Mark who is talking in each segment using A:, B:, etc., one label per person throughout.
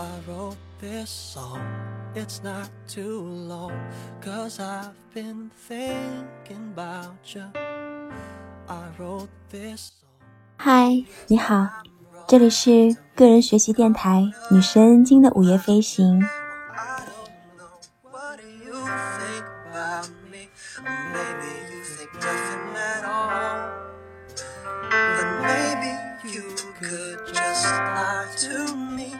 A: I wrote this song. It's not too long, cause I've been thinking about you. I wrote this song.
B: 嗨，你好，这里是个人学习电台女神经的午夜飞行。
A: I don't know. What do you think about me? Or maybe you think nothing at all. Then maybe you could just lie to me.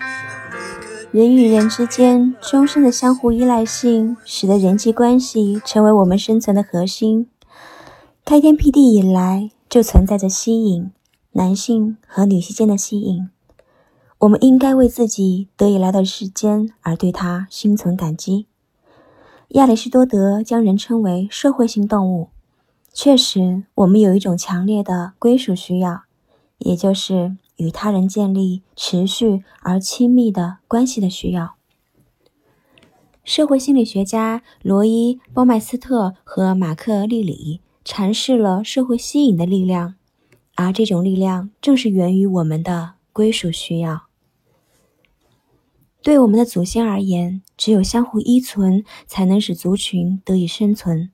B: 人与人之间终身的相互依赖性，使得人际关系成为我们生存的核心。开天辟地以来，就存在着吸引，男性和女性间的吸引。我们应该为自己得以来到世间而对他心存感激。亚里士多德将人称为社会性动物。确实，我们有一种强烈的归属需要，也就是与他人建立持续而亲密的关系的需要。社会心理学家罗伊·鲍麦斯特和马克·利里阐释了社会吸引的力量，而这种力量正是源于我们的归属需要。对我们的祖先而言，只有相互依存，才能使族群得以生存。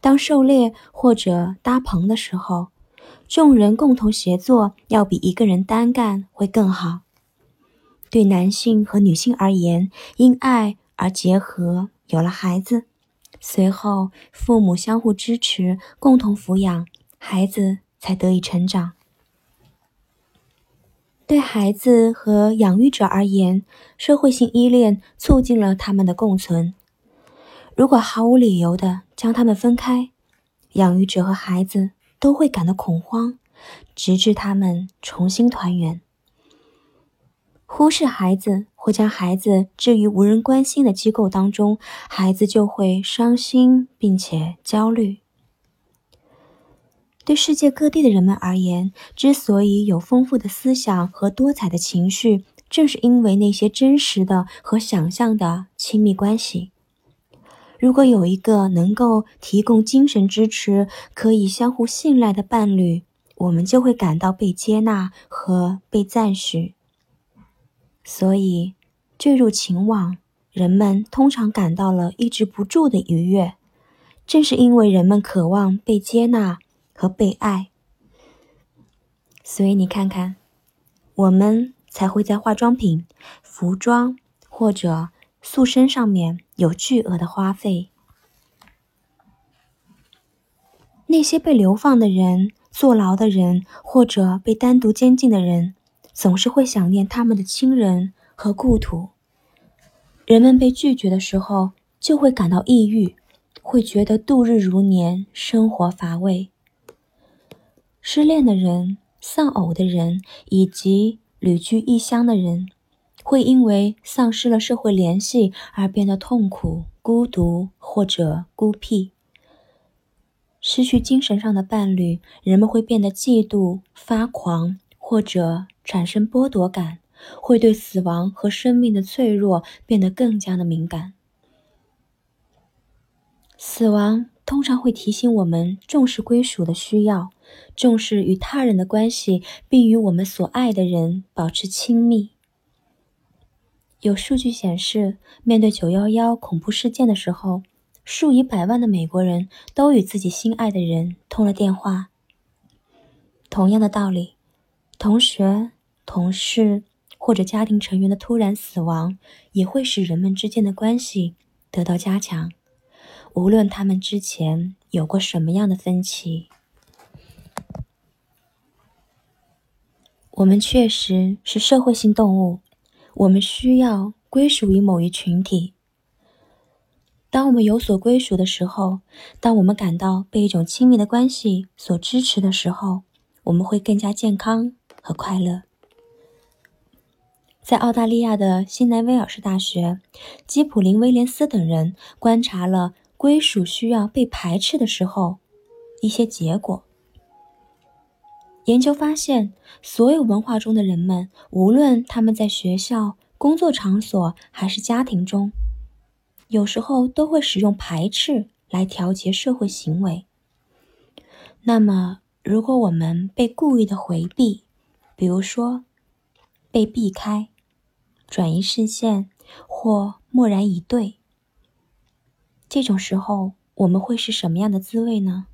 B: 当狩猎或者搭棚的时候，众人共同协作，要比一个人单干会更好。对男性和女性而言，因爱而结合，有了孩子，随后父母相互支持，共同抚养孩子，才得以成长。对孩子和养育者而言，社会性依恋促进了他们的共存。如果毫无理由的将他们分开，养育者和孩子都会感到恐慌，直至他们重新团圆。忽视孩子或将孩子置于无人关心的机构当中，孩子就会伤心并且焦虑。对世界各地的人们而言，之所以有丰富的思想和多彩的情绪，正是因为那些真实的和想象的亲密关系。如果有一个能够提供精神支持、可以相互信赖的伴侣，我们就会感到被接纳和被赞许。所以，坠入情网，人们通常感到了抑制不住的愉悦，正是因为人们渴望被接纳和被爱。所以你看看，我们才会在化妆品、服装或者塑身上面有巨额的花费。那些被流放的人、坐牢的人，或者被单独监禁的人，总是会想念他们的亲人和故土。人们被拒绝的时候，就会感到抑郁，会觉得度日如年，生活乏味。失恋的人、丧偶的人以及旅居异乡的人，会因为丧失了社会联系而变得痛苦、孤独或者孤僻。失去精神上的伴侣，人们会变得嫉妒、发狂，或者产生剥夺感，会对死亡和生命的脆弱变得更加的敏感。死亡通常会提醒我们重视归属的需要，重视与他人的关系，并与我们所爱的人保持亲密。有数据显示，面对911恐怖事件的时候，数以百万的美国人都与自己心爱的人通了电话。同样的道理，同学、同事或者家庭成员的突然死亡，也会使人们之间的关系得到加强，无论他们之前有过什么样的分歧。我们确实是社会性动物，我们需要归属于某一群体。当我们有所归属的时候，当我们感到被一种亲密的关系所支持的时候，我们会更加健康和快乐。在澳大利亚的新南威尔士大学，基普林·威廉斯等人观察了归属需要被排斥的时候一些结果。研究发现，所有文化中的人们，无论他们在学校、工作场所还是家庭中，有时候都会使用排斥来调节社会行为。那么，如果我们被故意的回避，比如说被避开、转移视线或默然以对。这种时候，我们会是什么样的滋味呢？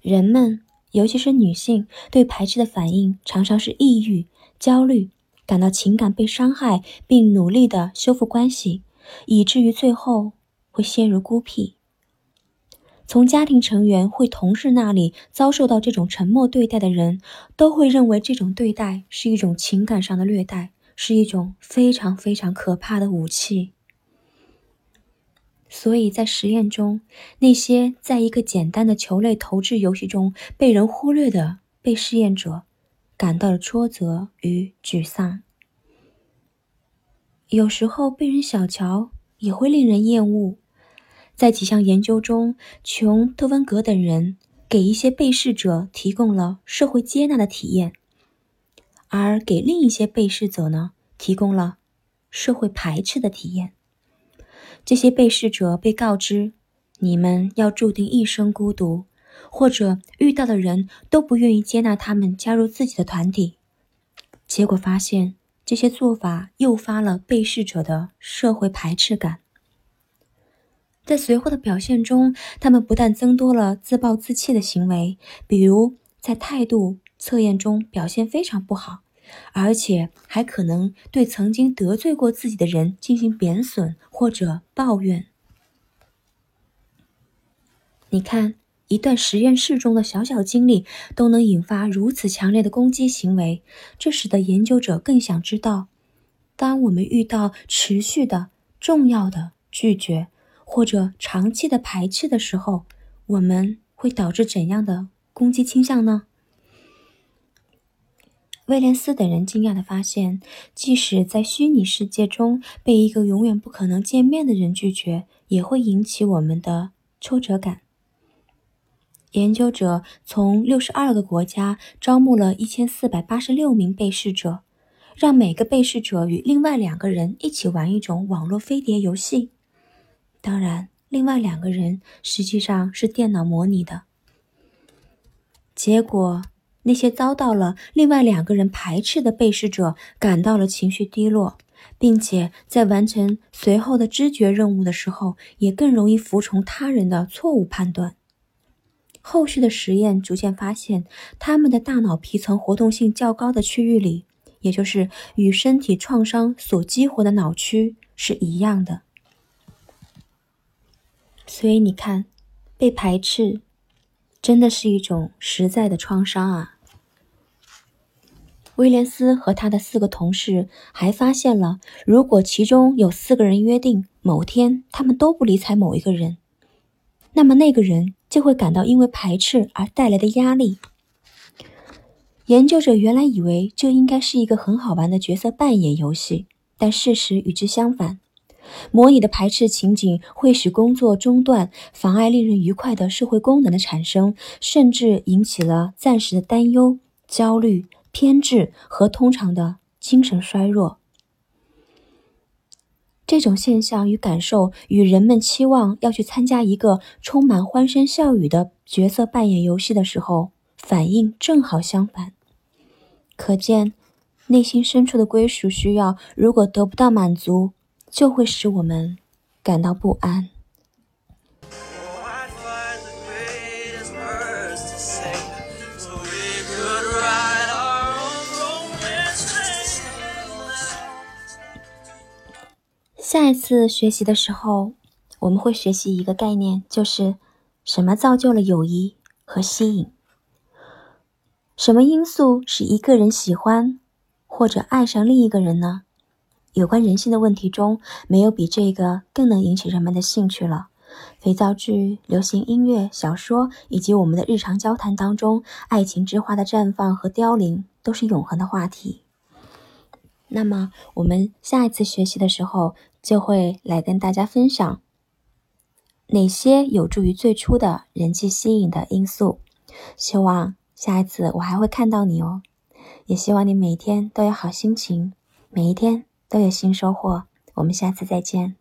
B: 人们，尤其是女性，对排斥的反应常常是抑郁、焦虑，感到情感被伤害，并努力的修复关系，以至于最后会陷入孤僻。从家庭成员或同事那里遭受到这种沉默对待的人，都会认为这种对待是一种情感上的虐待，是一种非常非常可怕的武器。所以在实验中，那些在一个简单的球类投掷游戏中被人忽略的被试验者，感到了挫折与沮丧。有时候被人小瞧也会令人厌恶。在几项研究中，琼·特温格等人给一些被试者提供了社会接纳的体验，而给另一些被试者呢，提供了社会排斥的体验。这些被试者被告知：“你们要注定一生孤独，或者遇到的人都不愿意接纳他们加入自己的团体。”结果发现，这些做法诱发了被试者的社会排斥感。在随后的表现中，他们不但增多了自暴自弃的行为，比如在态度测验中表现非常不好。而且还可能对曾经得罪过自己的人进行贬损或者抱怨。你看，一段实验室中的小小经历都能引发如此强烈的攻击行为，这使得研究者更想知道：当我们遇到持续的、重要的拒绝或者长期的排斥的时候，我们会导致怎样的攻击倾向呢？威廉斯等人惊讶地发现，即使在虚拟世界中被一个永远不可能见面的人拒绝，也会引起我们的挫折感。研究者从六十二个国家招募了一千四百八十六名被试者，让每个被试者与另外两个人一起玩一种网络飞碟游戏。当然，另外两个人实际上是电脑模拟的。结果。那些遭到了另外两个人排斥的被试者感到了情绪低落，并且在完成随后的知觉任务的时候，也更容易服从他人的错误判断。后续的实验逐渐发现，他们的大脑皮层活动性较高的区域里，也就是与身体创伤所激活的脑区是一样的。所以你看，被排斥。真的是一种实在的创伤啊！威廉斯和他的四个同事还发现了，如果其中有四个人约定某天他们都不理睬某一个人，那么那个人就会感到因为排斥而带来的压力。研究者原来以为这应该是一个很好玩的角色扮演游戏，但事实与之相反。模拟的排斥情景会使工作中断，妨碍令人愉快的社会功能的产生，甚至引起了暂时的担忧、焦虑、偏执和通常的精神衰弱。这种现象与感受与人们期望要去参加一个充满欢声笑语的角色扮演游戏的时候反应正好相反。可见，内心深处的归属需要如果得不到满足。就会使我们感到不安。下一次学习的时候，我们会学习一个概念，就是什么造就了友谊和吸引？什么因素使一个人喜欢或者爱上另一个人呢？有关人性的问题中，没有比这个更能引起人们的兴趣了。肥皂剧、流行音乐、小说以及我们的日常交谈当中，爱情之花的绽放和凋零都是永恒的话题。那么，我们下一次学习的时候，就会来跟大家分享哪些有助于最初的人际吸引的因素。希望下一次我还会看到你哦，也希望你每天都有好心情，每一天。都有新收获，我们下次再见。